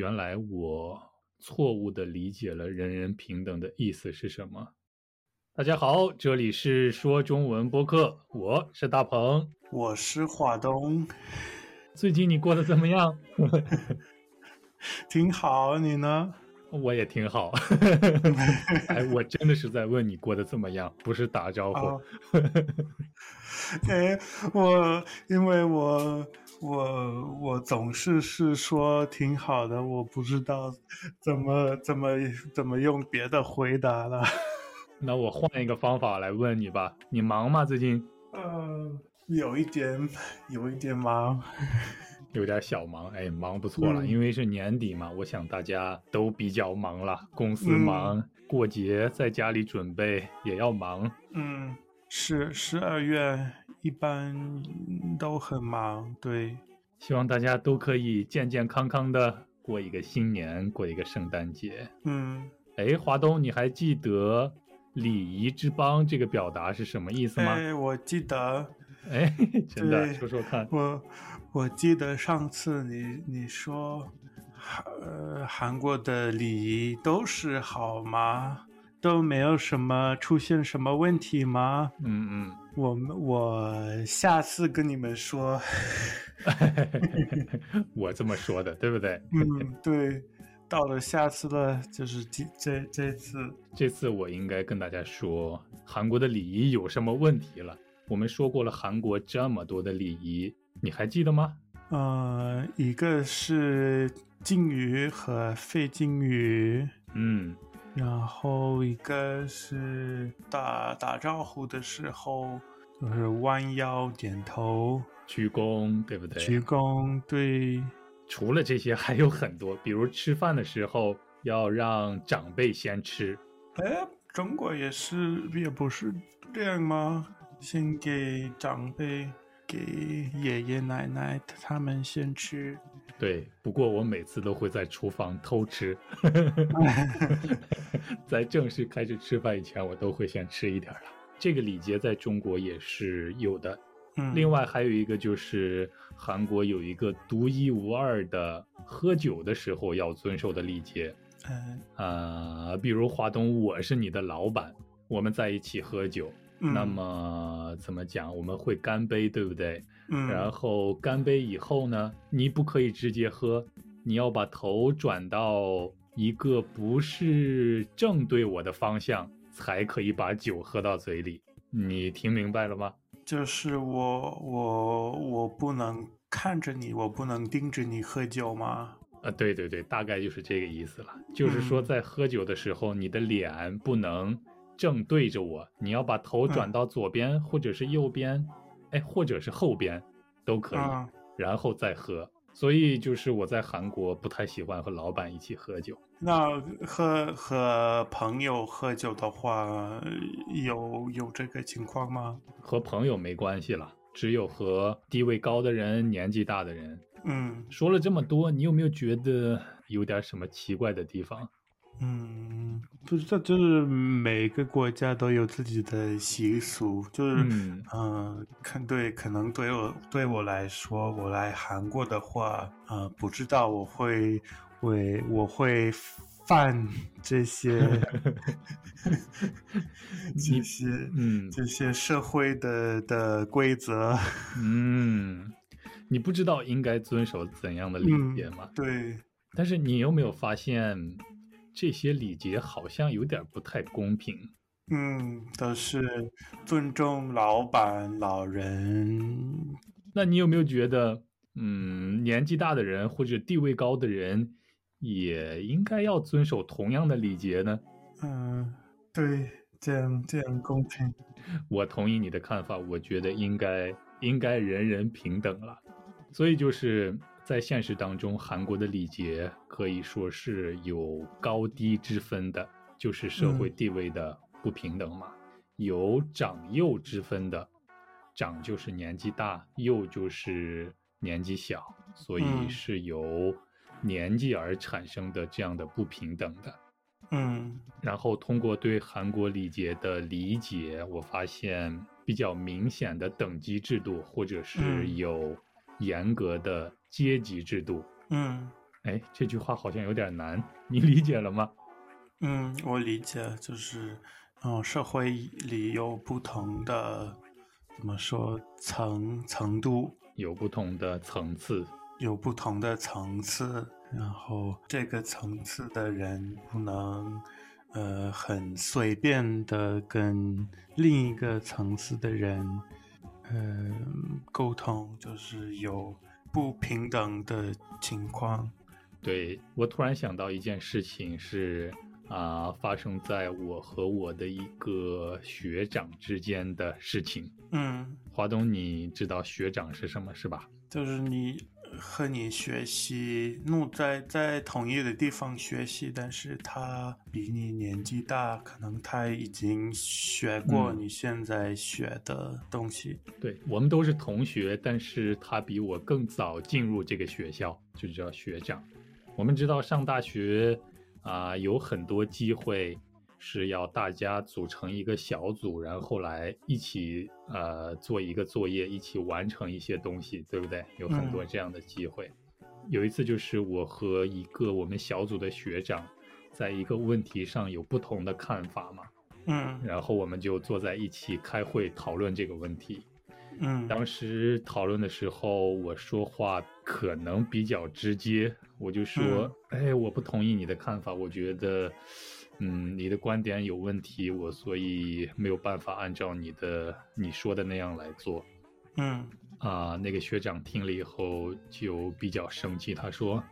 原来我错误的理解了“人人平等”的意思是什么。大家好，这里是说中文播客，我是大鹏，我是华东。最近你过得怎么样？挺好，你呢？我也挺好。哎，我真的是在问你过得怎么样，不是打招呼。哎，我因为我我我总是是说挺好的，我不知道怎么怎么怎么用别的回答了。那我换一个方法来问你吧，你忙吗？最近？呃，有一点，有一点忙，有点小忙。哎，忙不错了，因为是年底嘛，我想大家都比较忙了，公司忙，过节在家里准备也要忙。嗯，是十二月一般都很忙，对。希望大家都可以健健康康的过一个新年，过一个圣诞节。嗯，哎，华东，你还记得？礼仪之邦这个表达是什么意思吗？哎，我记得，哎，真的，说说看。我我记得上次你你说，韩呃，韩国的礼仪都是好吗？都没有什么出现什么问题吗？嗯嗯，我们我下次跟你们说，我这么说的，对不对？嗯，对。到了下次了，就是这这这次，这次我应该跟大家说韩国的礼仪有什么问题了。我们说过了韩国这么多的礼仪，你还记得吗？呃，一个是敬语和非敬语，嗯，然后一个是打打招呼的时候就是弯腰点头鞠躬，对不对？鞠躬，对。除了这些，还有很多，比如吃饭的时候要让长辈先吃。哎，中国也是，也不是这样吗？先给长辈，给爷爷奶奶他们先吃。对，不过我每次都会在厨房偷吃，在正式开始吃饭以前，我都会先吃一点了。这个礼节在中国也是有的。嗯另外还有一个就是韩国有一个独一无二的喝酒的时候要遵守的礼节，嗯啊，比如华东，我是你的老板，我们在一起喝酒，那么怎么讲？我们会干杯，对不对？嗯，然后干杯以后呢，你不可以直接喝，你要把头转到一个不是正对我的方向，才可以把酒喝到嘴里。你听明白了吗？就是我我我不能看着你，我不能盯着你喝酒吗？啊，对对对，大概就是这个意思了。就是说，在喝酒的时候，你的脸不能正对着我，你要把头转到左边或者是右边，哎，或者是后边都可以，然后再喝。所以就是我在韩国不太喜欢和老板一起喝酒。那和和朋友喝酒的话，有有这个情况吗？和朋友没关系了，只有和地位高的人、年纪大的人。嗯，说了这么多，你有没有觉得有点什么奇怪的地方？嗯，不知道，就是每个国家都有自己的习俗，就是嗯，看对，可能对我对我来说，我来韩国的话，呃，不知道我会会我会犯这些 这些嗯。这些社会的的规则，嗯，你不知道应该遵守怎样的礼节吗？对，但是你有没有发现？这些礼节好像有点不太公平。嗯，都是尊重老板、老人。那你有没有觉得，嗯，年纪大的人或者地位高的人也应该要遵守同样的礼节呢？嗯，对，这样这样公平。我同意你的看法，我觉得应该应该人人平等了。所以就是。在现实当中，韩国的礼节可以说是有高低之分的，就是社会地位的不平等嘛。有长幼之分的，长就是年纪大，幼就是年纪小，所以是由年纪而产生的这样的不平等的。嗯，然后通过对韩国礼节的理解，我发现比较明显的等级制度，或者是有严格的。阶级制度，嗯，哎，这句话好像有点难，你理解了吗？嗯，我理解，就是，嗯，社会里有不同的，怎么说，层程度，有不同的层次，有不同的层次，然后这个层次的人不能，呃，很随便的跟另一个层次的人，呃，沟通，就是有不平等的情况。对我突然想到一件事情是啊，发生在我和我的一个学长之间的事情。嗯，华东，你知道学长是什么是吧？就是你和你学习，那在在同一个地方学习，但是他比你年纪大，可能他已经学过你现在学的东西。对我们都是同学，但是他比我更早进入这个学校，就叫学长。我们知道上大学啊，有很多机会是要大家组成一个小组，然后来一起呃做一个作业，一起完成一些东西，对不对？有很多这样的机会。有一次就是我和一个我们小组的学长，在一个问题上有不同的看法嘛，嗯，然后我们就坐在一起开会讨论这个问题。嗯，当时讨论的时候，我说话可能比较直接，我就说，哎，我不同意你的看法，我觉得，嗯，你的观点有问题，我所以没有办法按照你的你说的那样来做。嗯，啊，那个学长听了以后就比较生气，他说，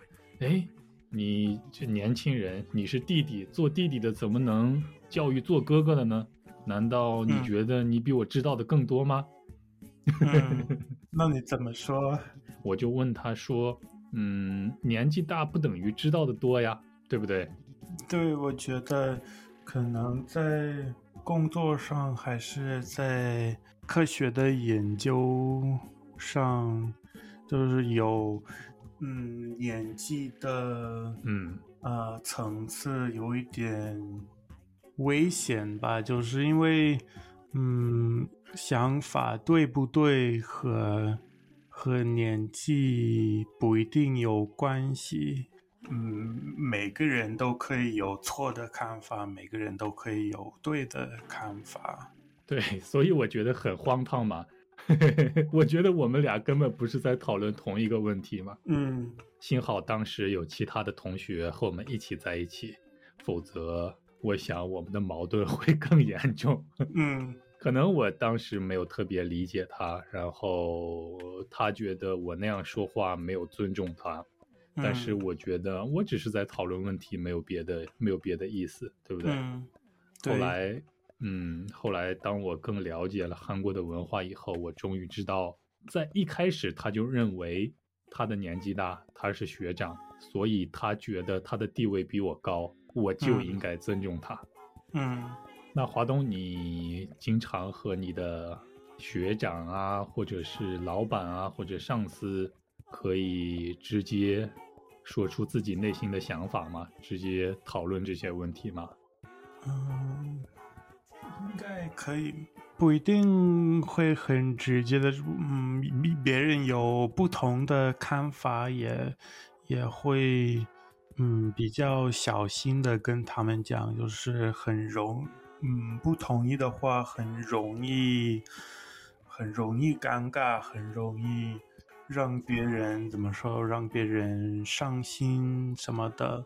哎，你这年轻人，你是弟弟，做弟弟的怎么能教育做哥哥的呢？难道你觉得你比我知道的更多吗？嗯，那你怎么说？我就问他说：“嗯，年纪大不等于知道的多呀，对不对？”对，我觉得可能在工作上还是在科学的研究上，就是有嗯演技的嗯呃层次有一点危险吧，就是因为嗯。想法对不对和和年纪不一定有关系，嗯，每个人都可以有错的看法，每个人都可以有对的看法。对，所以我觉得很荒唐嘛。我觉得我们俩根本不是在讨论同一个问题嘛。嗯，幸好当时有其他的同学和我们一起在一起，否则我想我们的矛盾会更严重。嗯。可能我当时没有特别理解他，然后他觉得我那样说话没有尊重他，但是我觉得我只是在讨论问题，没有别的，没有别的意思，对不对？后来，嗯，后来当我更了解了韩国的文化以后，我终于知道，在一开始他就认为他的年纪大，他是学长，所以他觉得他的地位比我高，我就应该尊重他。嗯。那华东，你经常和你的学长啊，或者是老板啊，或者上司，可以直接说出自己内心的想法吗？直接讨论这些问题吗？嗯，应该可以，不一定会很直接的。嗯，别人有不同的看法，也也会嗯比较小心的跟他们讲，就是很容。嗯，不同意的话很容易，很容易尴尬，很容易让别人怎么说，让别人伤心什么的。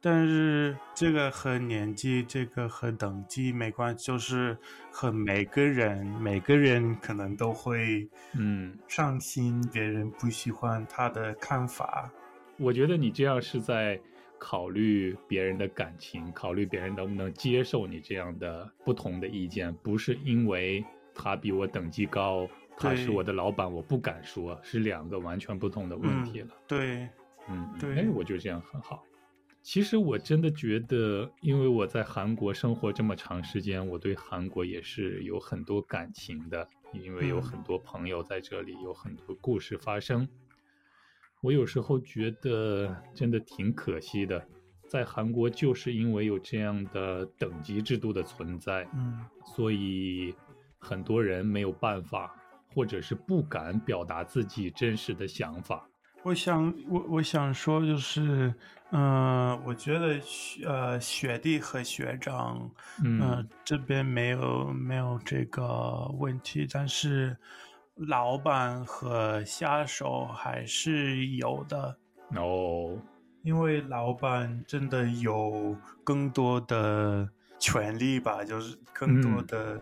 但是这个和年纪，这个和等级没关系，就是和每个人，每个人可能都会嗯伤心，别人不喜欢他的看法。我觉得你这样是在。考虑别人的感情，考虑别人能不能接受你这样的不同的意见，不是因为他比我等级高，他是我的老板，我不敢说，是两个完全不同的问题了。对，嗯，对，哎，我觉得这样很好。其实我真的觉得，因为我在韩国生活这么长时间，我对韩国也是有很多感情的，因为有很多朋友在这里，有很多故事发生。我有时候觉得真的挺可惜的，在韩国就是因为有这样的等级制度的存在，嗯，所以很多人没有办法，或者是不敢表达自己真实的想法，我想，我我想说就是，嗯，我觉得呃，学弟和学长，嗯，这边没有没有这个问题，但是老板和下手还是有的。哦，因为老板真的有更多的权利吧，就是更多的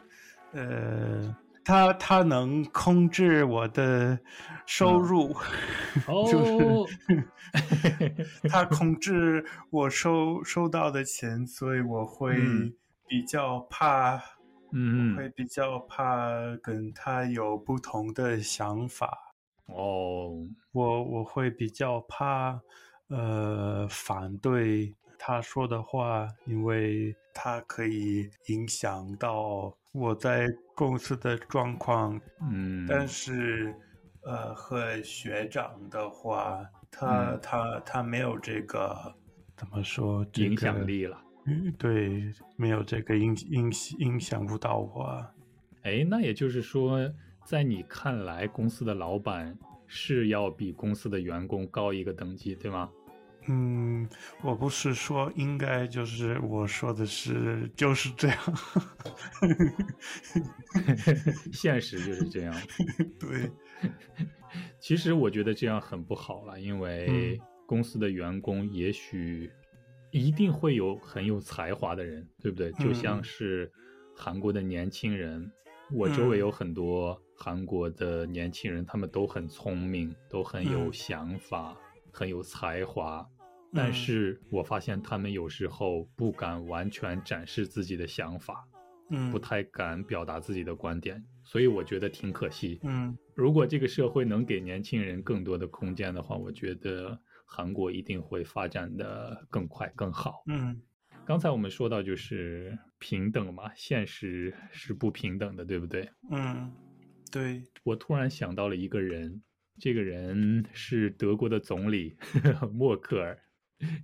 呃。他他能控制我的收入，就是 他控制我收收到的钱，所以我会比较怕，嗯，会比较怕跟他有不同的想法。哦，我我会比较怕，呃，反对他说的话，因为他可以影响到。我在公司的状况，嗯，但是，呃，和学长的话，他他他没有这个怎么说影响力了，嗯，对，没有这个影影影响不到我。哎，那也就是说，在你看来，公司的老板是要比公司的员工高一个等级，对吗？嗯，我不是说应该，就是我说的是就是这样，现实就是这样。对，其实我觉得这样很不好了，因为公司的员工也许一定会有很有才华的人，对不对？就像是韩国的年轻人，我周围有很多韩国的年轻人，他们都很聪明，都很有想法，很有才华。但是我发现他们有时候不敢完全展示自己的想法，嗯，不太敢表达自己的观点，所以我觉得挺可惜。嗯，如果这个社会能给年轻人更多的空间的话，我觉得韩国一定会发展的更快更好。嗯，刚才我们说到就是平等嘛，现实是不平等的，对不对？嗯，对。我突然想到了一个人，这个人是德国的总理 默克尔。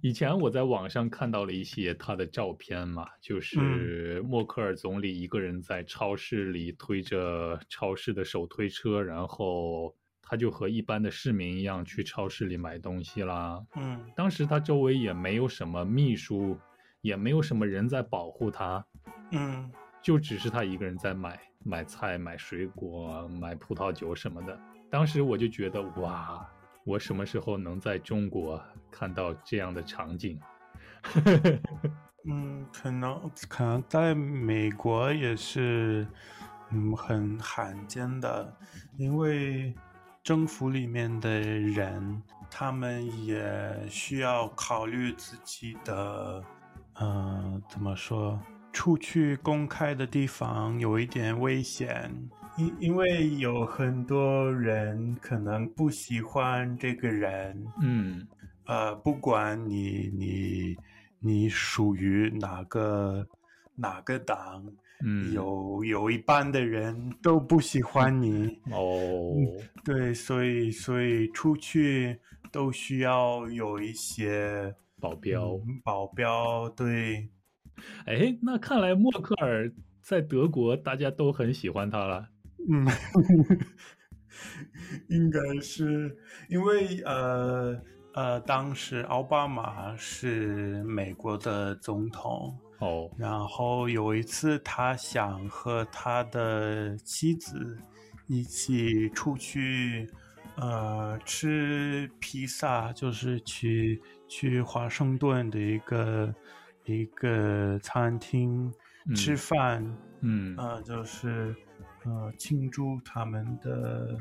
以前我在网上看到了一些他的照片嘛，就是默克尔总理一个人在超市里推着超市的手推车，然后他就和一般的市民一样去超市里买东西啦。嗯，当时他周围也没有什么秘书，也没有什么人在保护他。嗯，就只是他一个人在买买菜、买水果、买葡萄酒什么的。当时我就觉得哇。我什么时候能在中国看到这样的场景？嗯，可能可能在美国也是，嗯，很罕见的，因为政府里面的人，他们也需要考虑自己的，嗯，怎么说？出去公开的地方有一点危险。因因为有很多人可能不喜欢这个人，嗯，呃，不管你你你属于哪个哪个党，嗯，有有一半的人都不喜欢你，哦，对，所以所以出去都需要有一些保镖，保镖，对，哎，那看来默克尔在德国大家都很喜欢他了。嗯，应该是因为呃呃，当时奥巴马是美国的总统。哦，然后有一次他想和他的妻子一起出去呃吃披萨，就是去去华盛顿的一个一个餐厅吃饭，嗯。啊，就是。呃，庆祝他们的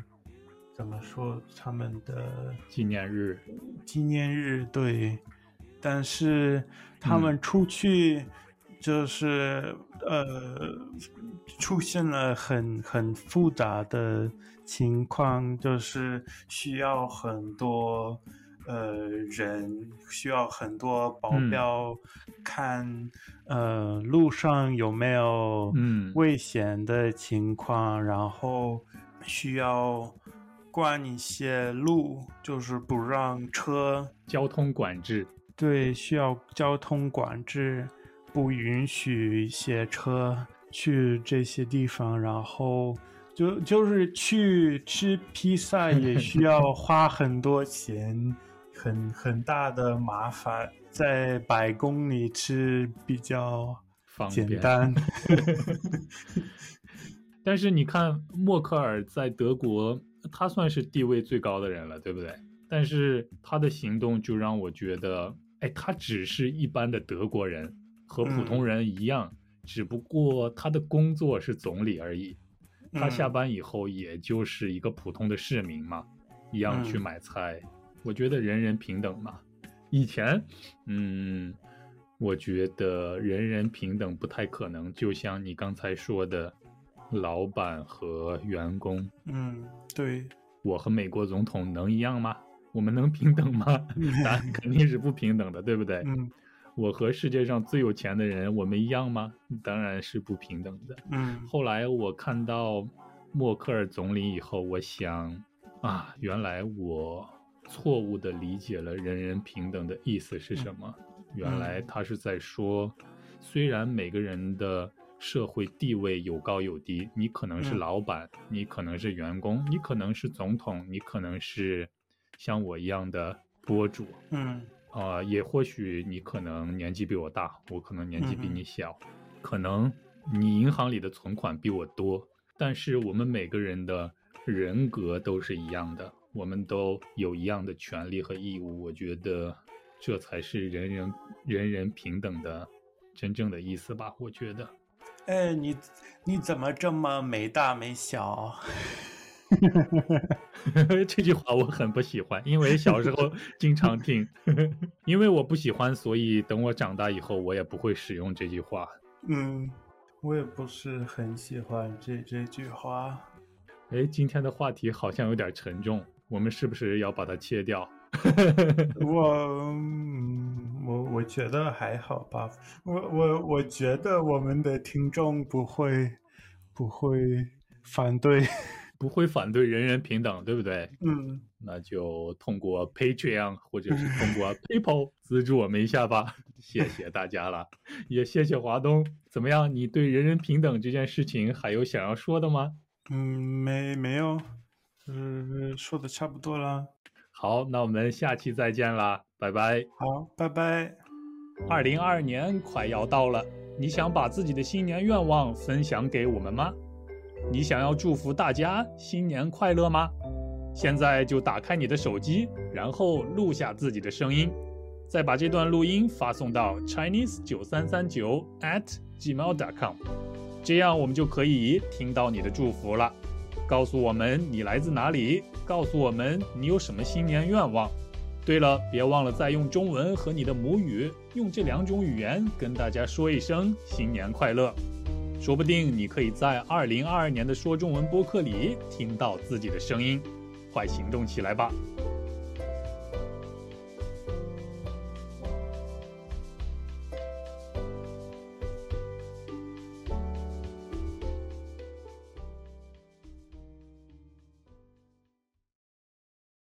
怎么说？他们的纪念日，纪念日对。但是他们出去就是呃，出现了很很复杂的情况，就是需要很多。呃，人需要很多保镖看，呃，路上有没有危险的情况，然后需要关一些路，就是不让车交通管制。对，需要交通管制，不允许一些车去这些地方，然后。就就是去吃披萨也需 要花很多钱，很很大的麻烦，在百公里吃比较简单。但是你看，默克尔在德国，他算是地位最高的人了，对不对？但是他的行动就让我觉得，哎，他只是一般的德国人，和普通人一样，只不过他的工作是总理而已。他下班以后也就是一个普通的市民嘛，一样去买菜。我觉得人人平等嘛。以前，嗯，我觉得人人平等不太可能。就像你刚才说的。老板和员工，嗯，对，我和美国总统能一样吗？我们能平等吗？答案肯定是不平等的，对不对？嗯，我和世界上最有钱的人，我们一样吗？当然是不平等的。嗯，后来我看到默克尔总理以后，我想啊，原来我错误的理解了人人平等的意思是什么。原来他是在说，虽然每个人的。社会地位有高有低，你可能是老板，你可能是员工，你可能是总统，你可能是像我一样的博主，嗯，啊，也或许你可能年纪比我大，我可能年纪比你小，可能你银行里的存款比我多，但是我们每个人的人格都是一样的，我们都有一样的权利和义务，我觉得这才是人人人人平等的真正的意思吧，我觉得。哎，你你怎么这么没大没小？这句话我很不喜欢，因为小时候经常听。因为我不喜欢，所以等我长大以后，我也不会使用这句话。嗯，我也不是很喜欢这这句话。哎，今天的话题好像有点沉重，我们是不是要把它切掉？我我我觉得还好吧，我我我觉得我们的听众不会不会反对，不会反对人人平等，对不对？嗯，那就通过 Patreon 或者是通过 PayPal 资助我们一下吧，谢谢大家了，也谢谢华东。怎么样？你对人人平等这件事情还有想要说的吗？嗯，没没有，嗯，说的差不多了。好，那我们下期再见啦，拜拜。好，拜拜。二零二二年快要到了，你想把自己的新年愿望分享给我们吗？你想要祝福大家新年快乐吗？现在就打开你的手机，然后录下自己的声音，再把这段录音发送到 chinese 九三三九 at gmail.com，这样我们就可以听到你的祝福了。告诉我们你来自哪里，告诉我们你有什么新年愿望。对了，别忘了再用中文和你的母语，用这两种语言跟大家说一声新年快乐。说不定你可以在二零二二年的说中文播客里听到自己的声音，快行动起来吧！